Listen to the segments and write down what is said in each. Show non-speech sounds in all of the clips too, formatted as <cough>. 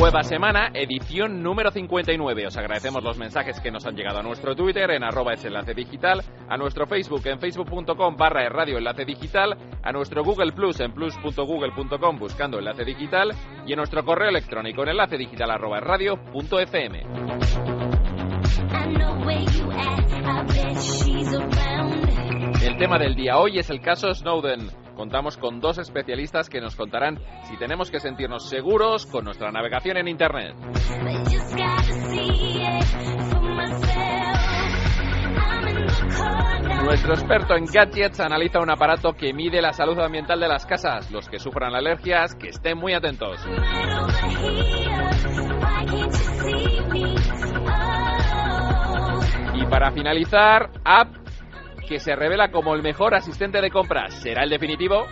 Nueva semana, edición número 59. Os agradecemos los mensajes que nos han llegado a nuestro Twitter en arroba es enlace digital, a nuestro Facebook en facebook.com barra radio enlace digital, a nuestro Google Plus en plus.google.com buscando enlace digital y en nuestro correo electrónico en enlace digital arroba radio punto fm. El tema del día hoy es el caso Snowden. Contamos con dos especialistas que nos contarán si tenemos que sentirnos seguros con nuestra navegación en Internet. Nuestro experto en gadgets analiza un aparato que mide la salud ambiental de las casas. Los que sufran alergias, que estén muy atentos. Y para finalizar, app que se revela como el mejor asistente de compras. ¿Será el definitivo?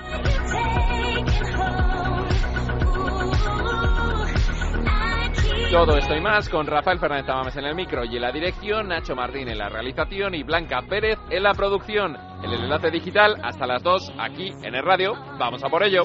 Todo esto y más con Rafael Fernández Tamames en el micro y en la dirección, Nacho Martín en la realización y Blanca Pérez en la producción. En el enlace digital hasta las 2 aquí en el radio. Vamos a por ello.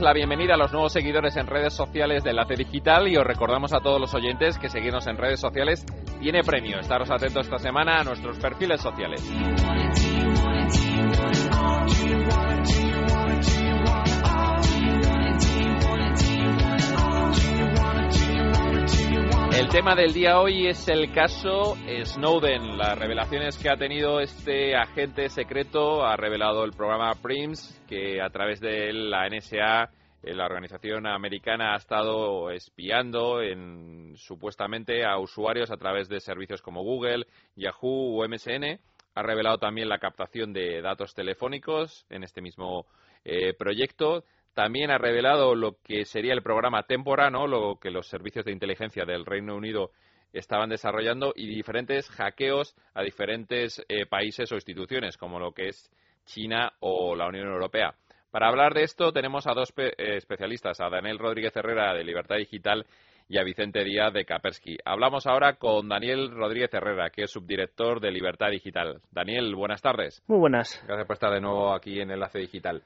La bienvenida a los nuevos seguidores en redes sociales de Enlace Digital y os recordamos a todos los oyentes que seguirnos en redes sociales tiene premio. Estaros atentos esta semana a nuestros perfiles sociales. El tema del día hoy es el caso Snowden. Las revelaciones que ha tenido este agente secreto ha revelado el programa PRIMS, que a través de la NSA, eh, la organización americana, ha estado espiando en, supuestamente a usuarios a través de servicios como Google, Yahoo o MSN. Ha revelado también la captación de datos telefónicos en este mismo eh, proyecto. También ha revelado lo que sería el programa Temporano, lo que los servicios de inteligencia del Reino Unido estaban desarrollando y diferentes hackeos a diferentes eh, países o instituciones, como lo que es China o la Unión Europea. Para hablar de esto tenemos a dos eh, especialistas, a Daniel Rodríguez Herrera de Libertad Digital y a Vicente Díaz de Kaspersky. Hablamos ahora con Daniel Rodríguez Herrera, que es subdirector de Libertad Digital. Daniel, buenas tardes. Muy buenas. Gracias por estar de nuevo aquí en Enlace Digital.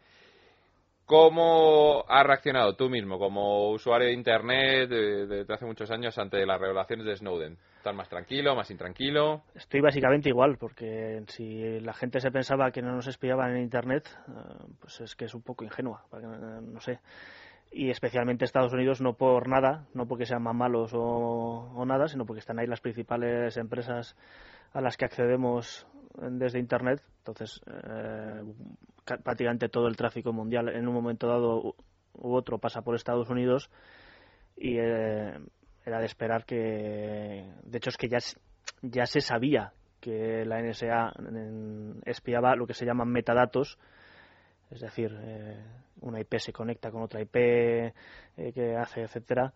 ¿Cómo has reaccionado tú mismo como usuario de Internet desde hace muchos años ante las revelaciones de Snowden? ¿Estás más tranquilo, más intranquilo? Estoy básicamente igual, porque si la gente se pensaba que no nos espiaban en Internet, eh, pues es que es un poco ingenua, no sé. Y especialmente Estados Unidos, no por nada, no porque sean más malos o nada, sino porque están ahí las principales empresas a las que accedemos desde Internet. Entonces, eh, prácticamente todo el tráfico mundial en un momento dado u otro pasa por Estados Unidos y eh, era de esperar que, de hecho es que ya, ya se sabía que la NSA espiaba lo que se llaman metadatos, es decir, eh, una IP se conecta con otra IP que hace, etcétera.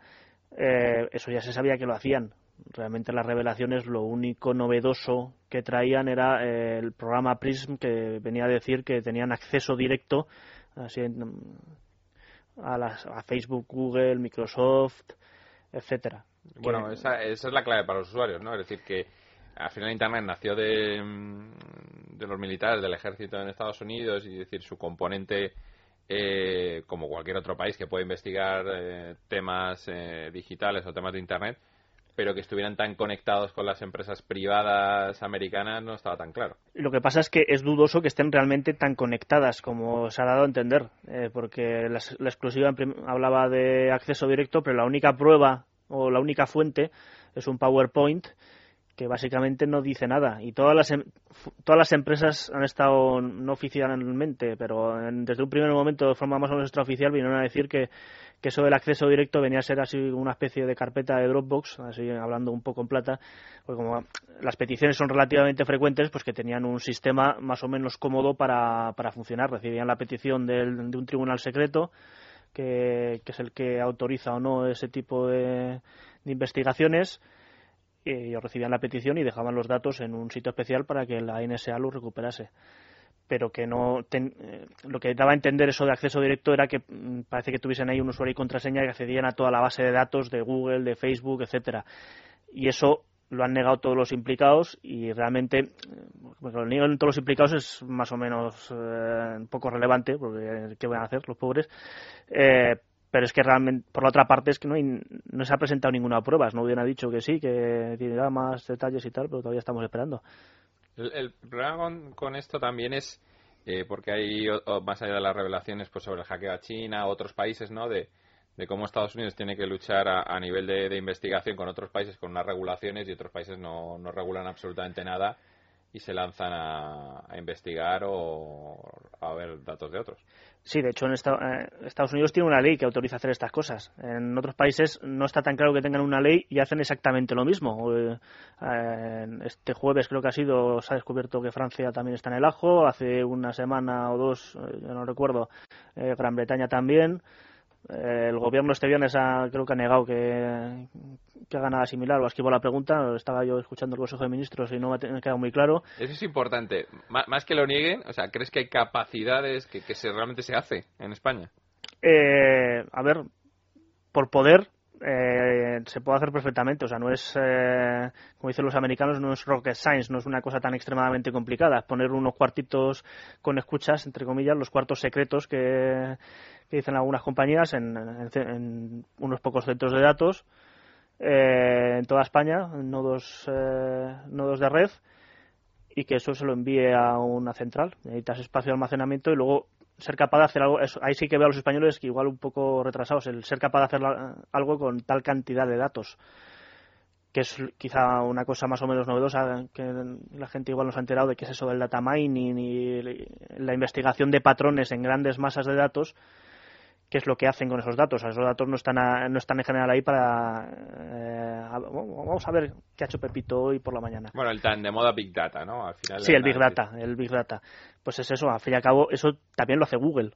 eso ya se sabía que lo hacían, realmente las revelaciones lo único novedoso que traían era eh, el programa Prism que venía a decir que tenían acceso directo así, a, las, a Facebook, Google, Microsoft, etcétera. Bueno, esa, esa, es la clave para los usuarios, ¿no? Es decir, que al final Internet nació de, de los militares del ejército en Estados Unidos y decir su componente eh, como cualquier otro país que puede investigar eh, temas digitales o temas de Internet pero que estuvieran tan conectados con las empresas privadas americanas no estaba tan claro. Lo que pasa es que es dudoso que estén realmente tan conectadas como se ha dado a entender, eh, porque la, exclusiva hablaba de acceso directo, pero la única prueba o la única fuente es un PowerPoint que básicamente no dice nada y todas las em, todas las empresas han estado no oficialmente pero desde un primer momento de forma más o menos extraoficial vinieron a decir que, que eso del acceso directo venía a ser así una especie de carpeta de Dropbox así hablando un poco en plata porque como las peticiones son relativamente frecuentes pues que tenían un sistema más o menos cómodo para, para funcionar. Recibían la petición del, de un tribunal secreto que, que, es el que autoriza o no ese tipo de, de investigaciones ellos recibían la petición y dejaban los datos en un sitio especial para que la NSA los recuperase pero que no eh, lo que daba a entender eso de acceso directo era que mm, parece que tuviesen ahí un usuario y contraseña que accedían a toda la base de datos de Google, de Facebook, etcétera. Y eso lo han negado todos los implicados y realmente eh, lo niegan todos los implicados es más o menos eh, un poco relevante porque qué van a hacer los pobres eh, pero es que realmente, por la otra parte, es que no, no se ha presentado ninguna prueba. No hubiera dicho que sí, que tiene más detalles y tal, pero todavía estamos esperando. El, problema con, esto también es, eh, porque hay, más allá de las revelaciones pues sobre el hackeo a China, otros países, ¿no? De, cómo Estados Unidos tiene que luchar a, nivel de, investigación con otros países con unas regulaciones y otros países no, no regulan absolutamente nada y se lanzan a, investigar o a ver datos de otros. Sí, de hecho en eh, Estados Unidos tiene una ley que autoriza hacer estas cosas. En otros países no está tan claro que tengan una ley y hacen exactamente lo mismo. Eh, este jueves creo que ha sido, se ha descubierto que Francia también está en el ajo. Hace una semana o dos, eh, no recuerdo, Gran Bretaña también el gobierno este viernes ha, creo que ha negado que, que haga nada similar o ha esquivado la pregunta. Estaba yo escuchando el Consejo de Ministros y no me ha quedado muy claro. Eso es importante. más que lo nieguen, o sea, ¿crees que hay capacidades que, que se, realmente se hace en España? Eh, a ver, por poder eh, se puede hacer perfectamente. O sea, no es, eh, como dicen los americanos, no es rocket science, no es una cosa tan extremadamente complicada. Poner unos cuartitos con escuchas, entre comillas, los cuartos secretos que, dicen algunas compañías en, unos pocos centros de datos eh, en toda España, nodos, eh, nodos de red, y que eso se lo envíe a una central. Necesitas espacio de almacenamiento y luego ser capaz de hacer algo. ahí sí que veo a los españoles que igual un poco retrasados, el ser capaz de hacer algo con tal cantidad de datos que es quizá una cosa más o menos novedosa que la gente igual nos ha enterado de que es eso del data mining y la investigación de patrones en grandes masas de datos qué es lo que hacen con esos datos. Esos datos no están, no están en general ahí para... Eh, vamos a ver qué ha hecho Pepito hoy por la mañana. Bueno, el tan de moda Big Data, ¿no? Al final sí, el Big Data, el Big Data. Pues es eso, al fin y al cabo, eso también lo hace Google.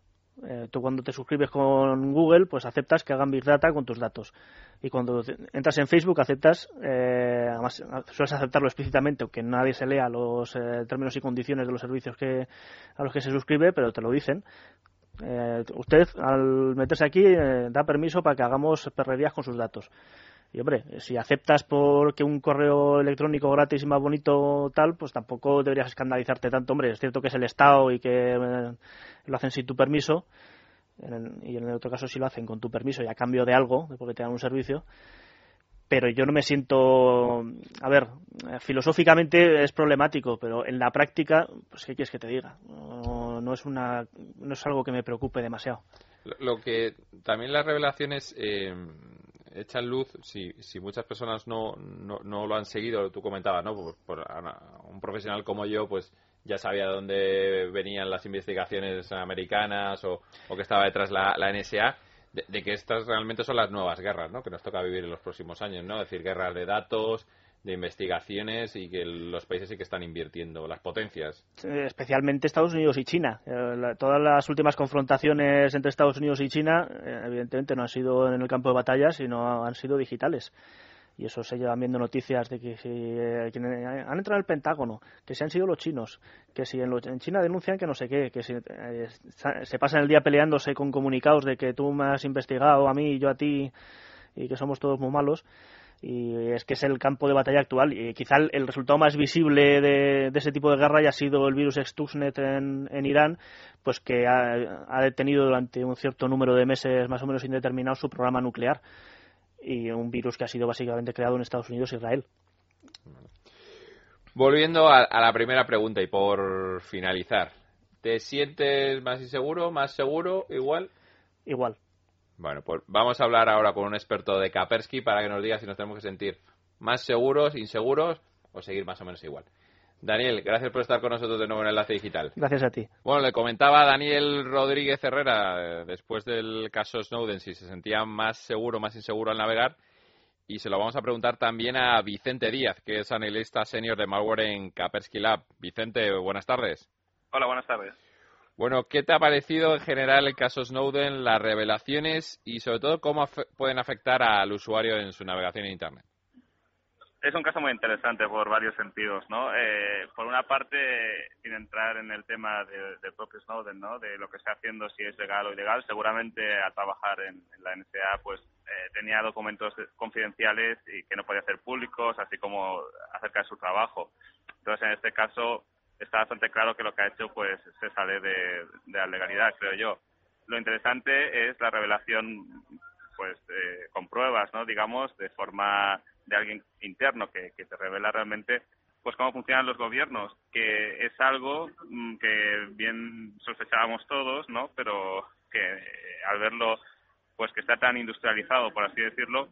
Eh, tú cuando te suscribes con Google, pues aceptas que hagan Big Data con tus datos. Y cuando entras en Facebook, aceptas, eh, además sueles aceptarlo explícitamente, aunque nadie se lea los términos y condiciones de los servicios que, a los que se suscribe, pero te lo dicen. Eh, usted, al meterse aquí, eh, da permiso para que hagamos perrerías con sus datos. Y hombre, si aceptas porque un correo electrónico gratis y más bonito tal, pues tampoco deberías escandalizarte tanto. Hombre, es cierto que es el Estado y que eh, lo hacen sin tu permiso, y en el otro caso si lo hacen con tu permiso y a cambio de algo, porque te dan un servicio. Pero yo no me siento. A ver, filosóficamente es problemático, pero en la práctica, pues ¿qué quieres que te diga? no es una no es algo que me preocupe demasiado. Lo, que también las revelaciones eh, echan luz, si, si muchas personas no, no, lo han seguido, tú comentabas, ¿no? Por, un profesional como yo, pues ya sabía de dónde venían las investigaciones americanas o, que estaba detrás la NSA. De, que estas realmente son las nuevas guerras, ¿no? Que nos toca vivir en los próximos años, ¿no? Es decir, guerras de datos, de investigaciones y que los países sí que están invirtiendo, las potencias. Especialmente Estados Unidos y China. Eh, todas las últimas confrontaciones entre Estados Unidos y China, eh, evidentemente, no han sido en el campo de batalla, sino han sido digitales. Y eso se llevan viendo noticias de que si eh, han entrado en el Pentágono, que si han sido los chinos, que si en, en China denuncian que no sé qué, que si se pasan el día peleándose con comunicados de que tú me has investigado a mí y yo a ti y que somos todos muy malos y es que es el campo de batalla actual y quizá el, resultado más visible de, ese tipo de guerra haya sido el virus Stuxnet en, en Irán pues que ha, detenido durante un cierto número de meses más o menos indeterminado su programa nuclear y un virus que ha sido básicamente creado en Estados Unidos e Israel Volviendo a, a la primera pregunta y por finalizar ¿te sientes más inseguro, más seguro, igual? Igual bueno, pues vamos a hablar ahora con un experto de Kaspersky para que nos diga si nos tenemos que sentir más seguros, inseguros o seguir más o menos igual. Daniel, gracias por estar con nosotros de nuevo en Enlace Digital. Gracias a ti. Bueno, le comentaba a Daniel Rodríguez Herrera, eh, después del caso Snowden, si se sentía más seguro, más inseguro al navegar. Y se lo vamos a preguntar también a Vicente Díaz, que es analista senior de malware en Kaspersky Lab. Vicente, buenas tardes. Hola, buenas tardes. Bueno, ¿qué te ha parecido en general el caso Snowden, las revelaciones y sobre todo cómo pueden afectar al usuario en su navegación en Internet? Es un caso muy interesante por varios sentidos, ¿no? Eh, por una parte, sin entrar en el tema del de propio Snowden, ¿no? De lo que está haciendo, si es legal o ilegal, seguramente al trabajar en, la NSA, pues eh, tenía documentos confidenciales y que no podía hacer públicos, así como acerca de su trabajo. Entonces, en este caso, está bastante claro que lo que ha hecho, pues, se sale de, la legalidad, creo yo. Lo interesante es la revelación, pues, eh, con pruebas, ¿no? Digamos, de forma de alguien interno que, que te revela realmente pues cómo funcionan los gobiernos, que es algo mm, que bien sospechábamos todos, ¿no? Pero que eh, al verlo, pues que está tan industrializado, por así decirlo,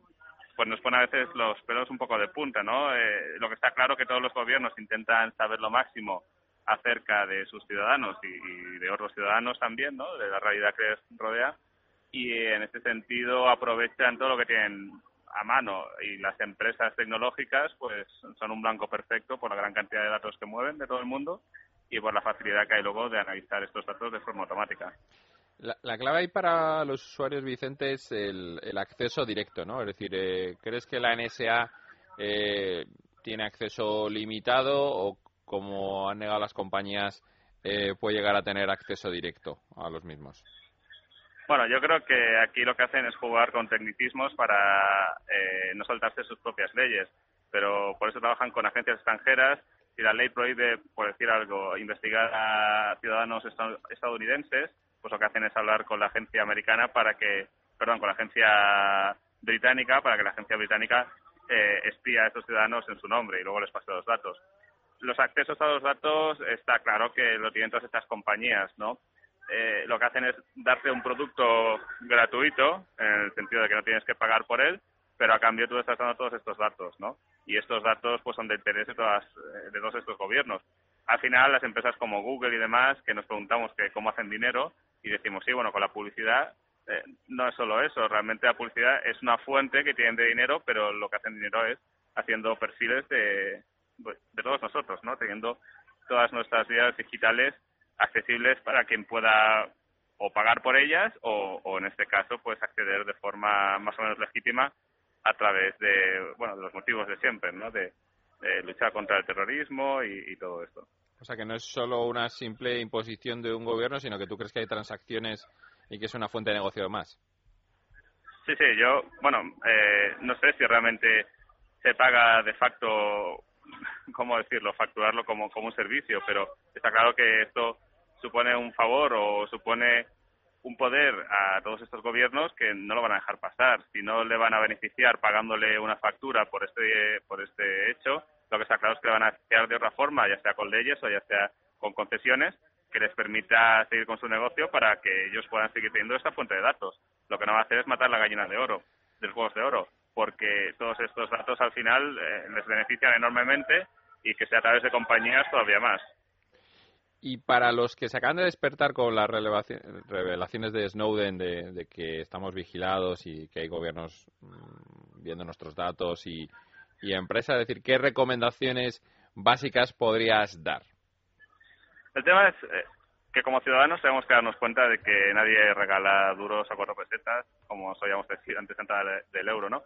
pues nos pone a veces los pelos un poco de punta, ¿no? Eh, lo que está claro que todos los gobiernos intentan saber lo máximo acerca de sus ciudadanos y, y de otros ciudadanos también, ¿no? De la realidad que les rodea y en este sentido aprovechan todo lo que tienen a mano y las empresas tecnológicas pues son un blanco perfecto por la gran cantidad de datos que mueven de todo el mundo y por la facilidad que hay luego de analizar estos datos de forma automática. La, clave ahí para los usuarios, Vicente, es el, acceso directo, ¿no? Es decir, eh, ¿crees que la NSA eh, tiene acceso limitado o, como han negado las compañías, eh, puede llegar a tener acceso directo a los mismos? Bueno, yo creo que aquí lo que hacen es jugar con tecnicismos para eh, no soltarse sus propias leyes, pero por eso trabajan con agencias extranjeras. Si la ley prohíbe, por decir algo, investigar a ciudadanos estadounidenses, pues lo que hacen es hablar con la agencia americana para que, perdón, con la agencia británica para que la agencia británica eh, espía a estos ciudadanos en su nombre y luego les pase los datos. Los accesos a los datos está claro que lo tienen todas estas compañías, ¿no? Eh, lo que hacen es darte un producto gratuito, en el sentido de que no tienes que pagar por él, pero a cambio tú estás dando todos estos datos, ¿no? Y estos datos pues son de interés de, todas, eh, de todos estos gobiernos. Al final, las empresas como Google y demás, que nos preguntamos que cómo hacen dinero, y decimos, sí, bueno, con la publicidad eh, no es solo eso, realmente la publicidad es una fuente que tienen de dinero, pero lo que hacen dinero es haciendo perfiles de, pues, de todos nosotros, ¿no? Teniendo todas nuestras vidas digitales accesibles para quien pueda o pagar por ellas o, en este caso pues acceder de forma más o menos legítima a través de bueno de los motivos de siempre no de, luchar contra el terrorismo y, todo esto. O sea que no es solo una simple imposición de un gobierno sino que tú crees que hay transacciones y que es una fuente de negocio más. Sí sí yo bueno eh, no sé si realmente se paga de facto <laughs> cómo decirlo facturarlo como como un servicio pero está claro que esto supone un favor o supone un poder a todos estos gobiernos que no lo van a dejar pasar. Si no le van a beneficiar pagándole una factura por este, por este hecho, lo que está claro es que le van a beneficiar de otra forma, ya sea con leyes o ya sea con concesiones, que les permita seguir con su negocio para que ellos puedan seguir teniendo esta fuente de datos. Lo que no va a hacer es matar la gallina de oro, de los juegos de oro, porque todos estos datos al final eh, les benefician enormemente y que sea a través de compañías todavía más. Y para los que se acaban de despertar con las revelaciones de Snowden de, que estamos vigilados y que hay gobiernos mm, viendo nuestros datos y, empresas, es decir, ¿qué recomendaciones básicas podrías dar? El tema es eh, que como ciudadanos tenemos que darnos cuenta de que nadie regala duros a cuatro pesetas, como solíamos decir antes de entrar del euro, ¿no?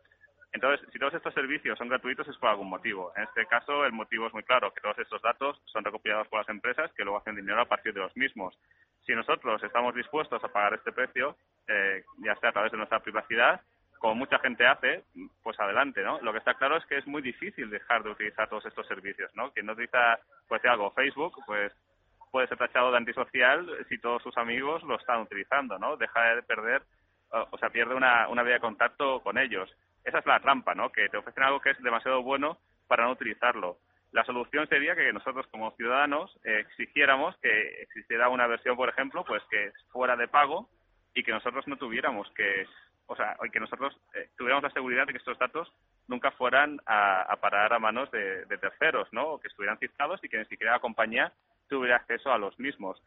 Entonces, si todos estos servicios son gratuitos es por algún motivo. En este caso, el motivo es muy claro, que todos estos datos son recopilados por las empresas que luego hacen dinero a partir de los mismos. Si nosotros estamos dispuestos a pagar este precio, eh, ya sea a través de nuestra privacidad, como mucha gente hace, pues adelante, ¿no? Lo que está claro es que es muy difícil dejar de utilizar todos estos servicios, ¿no? Quien no utiliza, pues algo, Facebook, pues puede ser tachado de antisocial si todos sus amigos lo están utilizando, ¿no? Deja de perder, o sea, pierde una, una vía de contacto con ellos esa es la trampa, ¿no? Que te ofrecen algo que es demasiado bueno para no utilizarlo. La solución sería que nosotros como ciudadanos eh, exigiéramos que existiera una versión, por ejemplo, pues que fuera de pago y que nosotros no tuviéramos que, o sea, que nosotros eh, tuviéramos la seguridad de que estos datos nunca fueran a, parar a manos de, terceros, ¿no? O que estuvieran cifrados y que ni siquiera la compañía tuviera acceso a los mismos.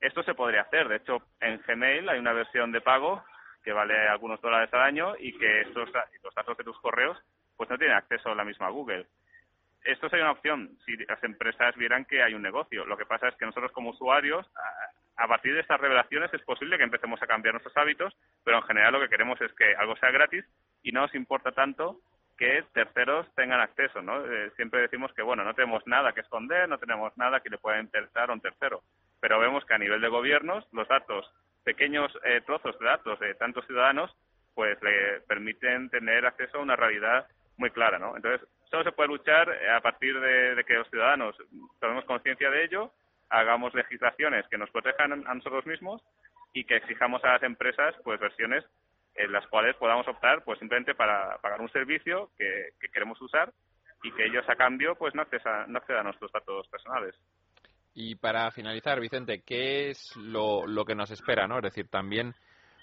Esto se podría hacer. De hecho, en Gmail hay una versión de pago que vale algunos dólares al año y que estos, los datos de tus correos pues no tienen acceso a la misma Google. Esto sería una opción si las empresas vieran que hay un negocio. Lo que pasa es que nosotros como usuarios, a, partir de estas revelaciones es posible que empecemos a cambiar nuestros hábitos, pero en general lo que queremos es que algo sea gratis y no nos importa tanto que terceros tengan acceso, ¿no? Eh, siempre decimos que, bueno, no tenemos nada que esconder, no tenemos nada que le pueda interesar a un tercero, pero vemos que a nivel de gobiernos los datos, pequeños eh, trozos de datos de tantos ciudadanos, pues le permiten tener acceso a una realidad muy clara, ¿no? Entonces, solo se puede luchar eh, a partir de, que los ciudadanos tomemos conciencia de ello, hagamos legislaciones que nos protejan a nosotros mismos y que exijamos a las empresas pues versiones en las cuales podamos optar pues simplemente para pagar un servicio que, queremos usar y que ellos a cambio pues no accedan, no accedan a nuestros datos personales. Y para finalizar, Vicente, ¿qué es lo, lo que nos espera? ¿no? Es decir, también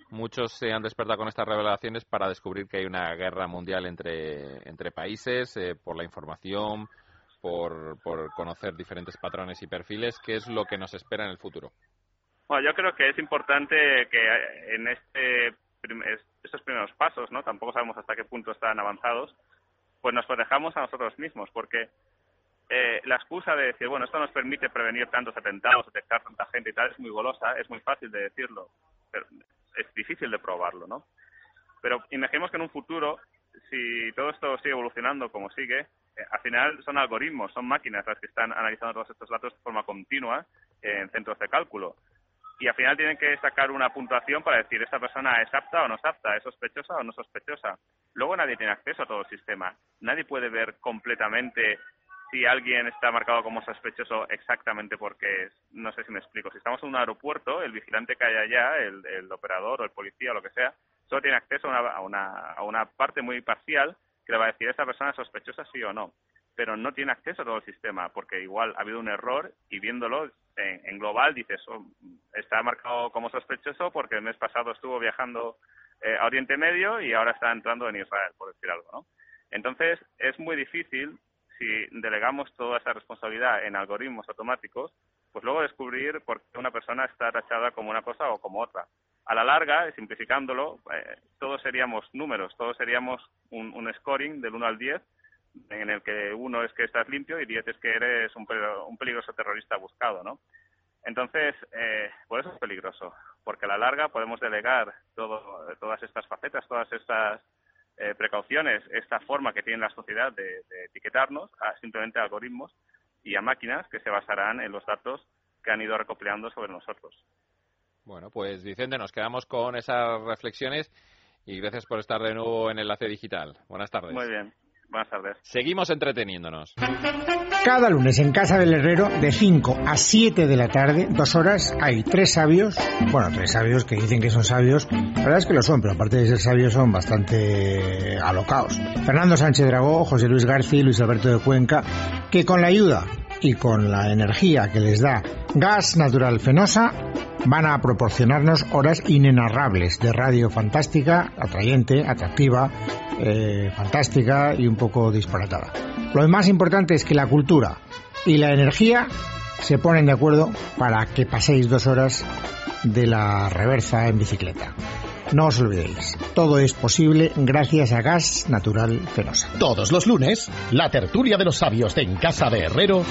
muchos se han despertado con estas revelaciones para descubrir que hay una guerra mundial entre, entre países eh, por la información, por, por conocer diferentes patrones y perfiles. ¿Qué es lo que nos espera en el futuro? Bueno, yo creo que es importante que en este estos primeros pasos, ¿no? Tampoco sabemos hasta qué punto están avanzados, pues nos protejamos a nosotros mismos, porque eh, la excusa de decir, bueno, esto nos permite prevenir tantos atentados, detectar tanta gente y tal, es muy golosa, es muy fácil de decirlo, pero es difícil de probarlo, ¿no? Pero imaginemos que en un futuro, si todo esto sigue evolucionando como sigue, eh, al final son algoritmos, son máquinas las que están analizando todos estos datos de forma continua en centros de cálculo. Y al final tienen que sacar una puntuación para decir esta persona es apta o no es apta, es sospechosa o no sospechosa. Luego nadie tiene acceso a todo el sistema. Nadie puede ver completamente si alguien está marcado como sospechoso exactamente porque es. No sé si me explico. Si estamos en un aeropuerto, el vigilante que hay allá, el, operador o el policía o lo que sea, solo tiene acceso a una, a una, parte muy parcial que le va a decir esta persona es sospechosa sí o no. Pero no tiene acceso a todo el sistema porque igual ha habido un error y viéndolo en, global dices oh, está marcado como sospechoso porque el mes pasado estuvo viajando eh, a Oriente Medio y ahora está entrando en Israel, por decir algo, ¿no? Entonces, es muy difícil si delegamos toda esa responsabilidad en algoritmos automáticos, pues luego descubrir por qué una persona está tachada como una cosa o como otra. A la larga, simplificándolo, eh, todos seríamos números, todos seríamos un, scoring del 1 al 10, en el que uno es que estás limpio y 10 es que eres un, un peligroso terrorista buscado, ¿no? Entonces, eh, por eso es peligroso, porque a la larga podemos delegar todo, todas estas facetas, todas estas eh, precauciones esta forma que tiene la sociedad de, etiquetarnos a simplemente algoritmos y a máquinas que se basarán en los datos que han ido recopilando sobre nosotros. Bueno, pues Vicente, nos quedamos con esas reflexiones y gracias por estar de nuevo en Enlace Digital. Buenas tardes. Muy bien. Buenas tardes. Seguimos entreteniéndonos. Cada lunes en Casa del Herrero, de 5 a 7 de la tarde, dos horas, hay tres sabios, bueno, tres sabios que dicen que son sabios, la verdad es que lo son, pero aparte de ser sabios son bastante alocados. Fernando Sánchez Dragó, José Luis García y Luis Alberto de Cuenca, que con la ayuda y con la energía que les da gas natural fenosa, van a proporcionarnos horas inenarrables de radio fantástica, atrayente, atractiva, eh, fantástica y un poco disparatada. Lo más importante es que la cultura y la energía se ponen de acuerdo para que paséis dos horas de la reversa en bicicleta. No os olvidéis, todo es posible gracias a Gas Natural Fenosa. Todos los lunes, la tertulia de los sabios de En Casa de Herrero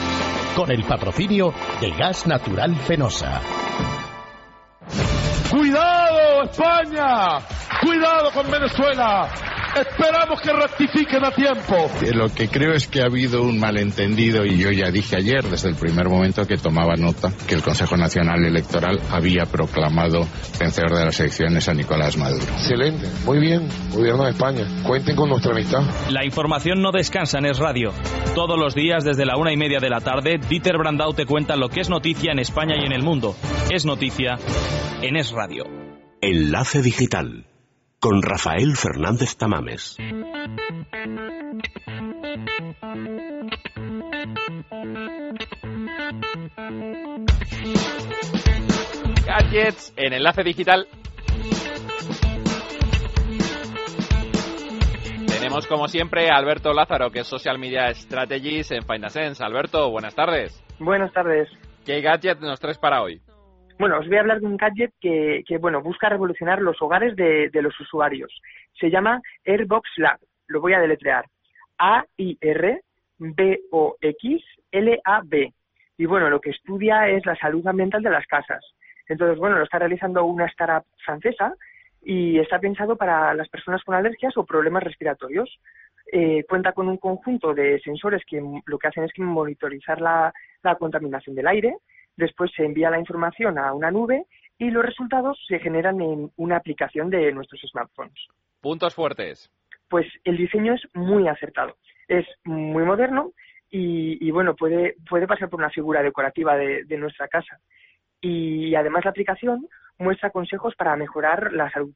con el patrocinio de Gas Natural Fenosa. ¡Cuidado, España! ¡Cuidado con Venezuela! Esperamos que rectifiquen a tiempo. Lo que creo es que ha habido un malentendido y yo ya dije ayer desde el primer momento que tomaba nota que el Consejo Nacional Electoral había proclamado vencedor de las elecciones a Nicolás Maduro. Excelente, muy bien, gobierno de España. Cuenten con nuestra amistad. La información no descansa en Es Radio. Todos los días desde la una y media de la tarde, Dieter Brandau te cuenta lo que es noticia en España y en el mundo. Es noticia en Es Radio. Enlace Digital con Rafael Fernández Tamames. Gadgets en enlace digital Tenemos como siempre a Alberto Lázaro, que es Social Media Strategies en Findasense. Alberto, buenas tardes. Buenas tardes. ¿Qué gadget nos traes para hoy? Bueno, os voy a hablar de un gadget que, que bueno, busca revolucionar los hogares de, los usuarios. Se llama Airbox Lab. Lo voy a deletrear. A-I-R-B-O-X-L-A-B. Y bueno, lo que estudia es la salud ambiental de las casas. Entonces, bueno, lo está realizando una startup francesa y está pensado para las personas con alergias o problemas respiratorios. Eh, cuenta con un conjunto de sensores que lo que hacen es que monitorizar la contaminación del aire, después se envía la información a una nube y los resultados se generan en una aplicación de nuestros smartphones. Puntos fuertes. Pues el diseño es muy acertado, es muy moderno y, y bueno, puede, puede pasar por una figura decorativa de, de nuestra casa. Y además la aplicación muestra consejos para mejorar la salud.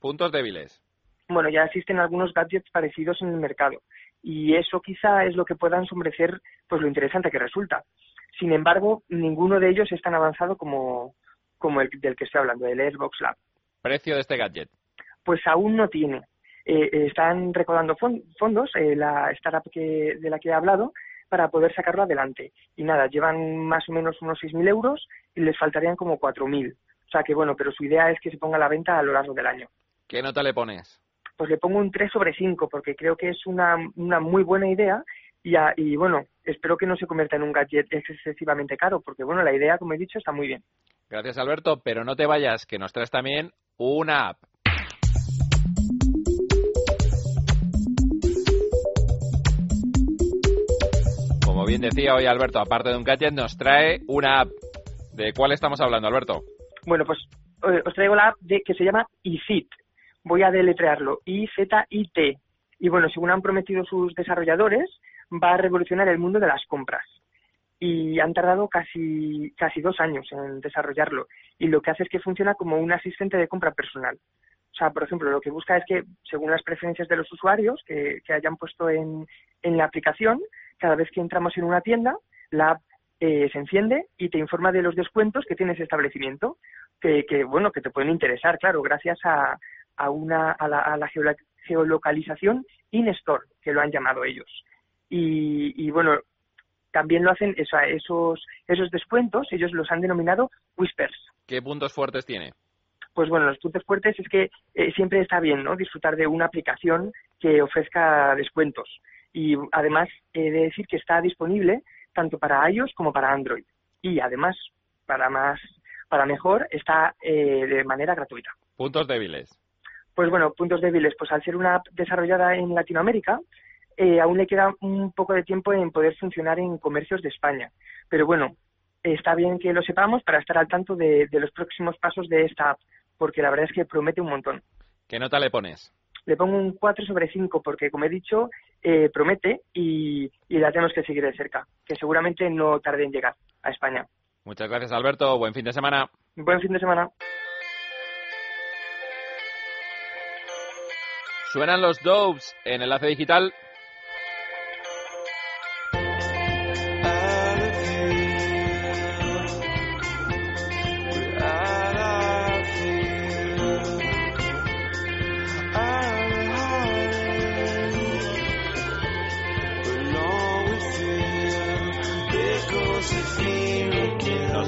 Puntos débiles. Bueno, ya existen algunos gadgets parecidos en el mercado y eso quizá es lo que pueda ensombrecer pues lo interesante que resulta. Sin embargo, ninguno de ellos es tan avanzado como, como el del que estoy hablando, el Airbox Lab. ¿Precio de este gadget? Pues aún no tiene. Eh, están recaudando fondos, eh, la startup que, de la que he hablado, para poder sacarlo adelante. Y nada, llevan más o menos unos 6.000 euros y les faltarían como 4.000. O sea que bueno, pero su idea es que se ponga a la venta a lo largo del año. ¿Qué nota le pones? Pues le pongo un 3 sobre 5 porque creo que es una, una muy buena idea y, a, y bueno, espero que no se convierta en un gadget excesivamente caro porque bueno, la idea, como he dicho, está muy bien. Gracias Alberto, pero no te vayas, que nos traes también una app. Como bien decía hoy Alberto, aparte de un gadget, nos trae una app. ¿De cuál estamos hablando, Alberto? Bueno, pues eh, os traigo la app de, que se llama iFit. Voy a deletrearlo, I-Z-I-T. Y bueno, según han prometido sus desarrolladores, va a revolucionar el mundo de las compras. Y han tardado casi, casi dos años en desarrollarlo. Y lo que hace es que funciona como un asistente de compra personal. O sea, por ejemplo, lo que busca es que, según las preferencias de los usuarios que, hayan puesto en, en la aplicación, cada vez que entramos en una tienda, la app eh, se enciende y te informa de los descuentos que tiene ese establecimiento, que, que bueno, que te pueden interesar, claro, gracias a, a una a la, a la geolocalización in-store, que lo han llamado ellos. Y, y bueno, también lo hacen eso, esos esos descuentos, ellos los han denominado whispers. ¿Qué puntos fuertes tiene? Pues bueno, los puntos fuertes es que eh, siempre está bien, ¿no? Disfrutar de una aplicación que ofrezca descuentos. Y además he de decir que está disponible tanto para iOS como para Android. Y además, para más, para mejor, está eh, de manera gratuita. Puntos débiles. Pues bueno, puntos débiles. Pues al ser una app desarrollada en Latinoamérica, eh, aún le queda un poco de tiempo en poder funcionar en comercios de España. Pero bueno, está bien que lo sepamos para estar al tanto de, de los próximos pasos de esta app, porque la verdad es que promete un montón. ¿Qué nota le pones? Le pongo un 4 sobre 5 porque, como he dicho, eh, promete y, y la tenemos que seguir de cerca, que seguramente no tarde en llegar a España. Muchas gracias, Alberto. Buen fin de semana. Buen fin de semana. Suenan los Doves en Enlace Digital.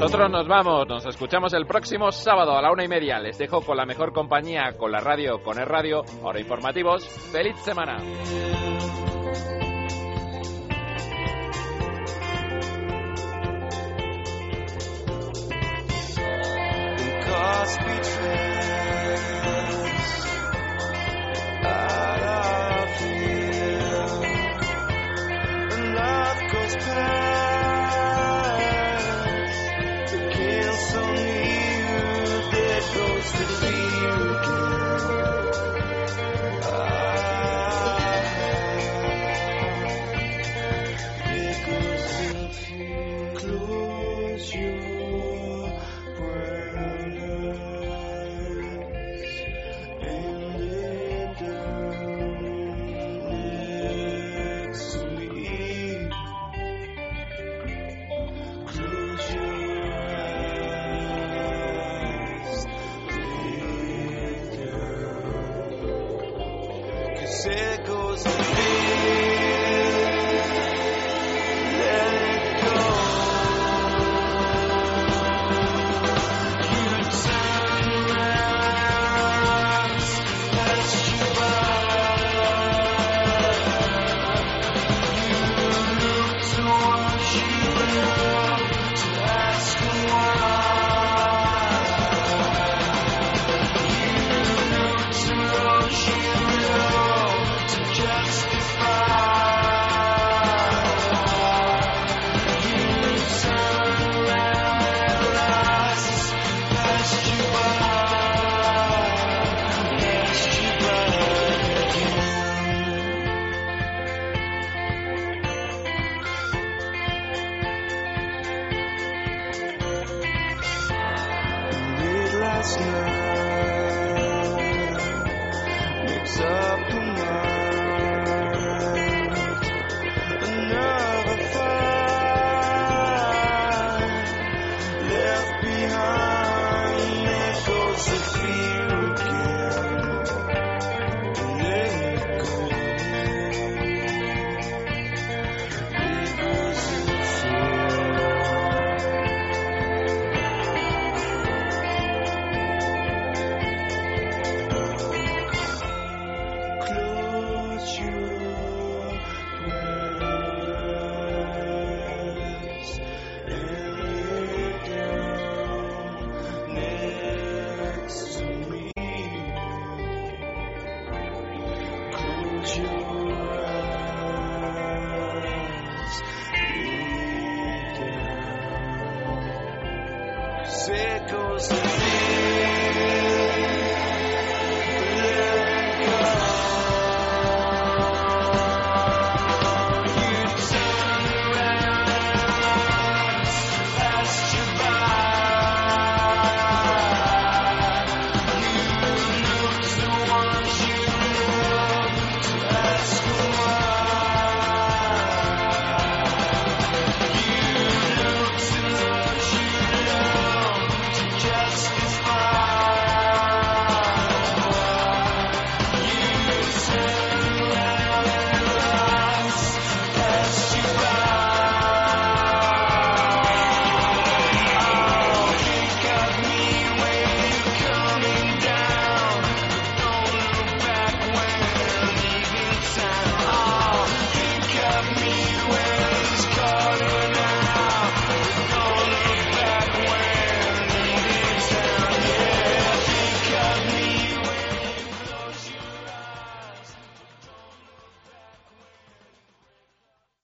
Nosotros nos vamos, nos escuchamos el próximo sábado a la una y media. Les dejo con la mejor compañía, con la radio, con el radio, ahora informativos. ¡Feliz semana!